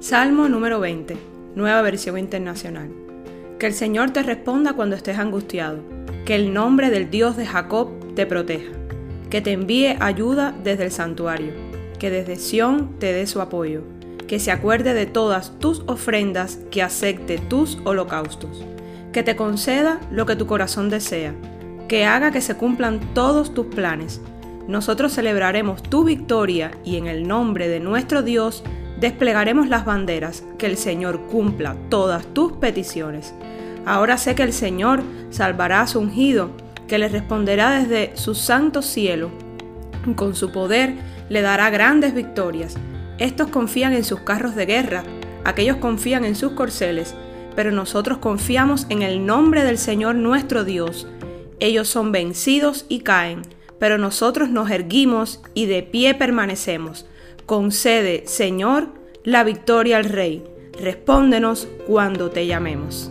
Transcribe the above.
Salmo número 20, nueva versión internacional. Que el Señor te responda cuando estés angustiado, que el nombre del Dios de Jacob te proteja, que te envíe ayuda desde el santuario, que desde Sión te dé su apoyo, que se acuerde de todas tus ofrendas, que acepte tus holocaustos, que te conceda lo que tu corazón desea, que haga que se cumplan todos tus planes. Nosotros celebraremos tu victoria y en el nombre de nuestro Dios, desplegaremos las banderas, que el Señor cumpla todas tus peticiones. Ahora sé que el Señor salvará a su ungido, que le responderá desde su santo cielo. Con su poder le dará grandes victorias. Estos confían en sus carros de guerra, aquellos confían en sus corceles, pero nosotros confiamos en el nombre del Señor nuestro Dios. Ellos son vencidos y caen, pero nosotros nos erguimos y de pie permanecemos Concede, Señor, la victoria al Rey. Respóndenos cuando te llamemos.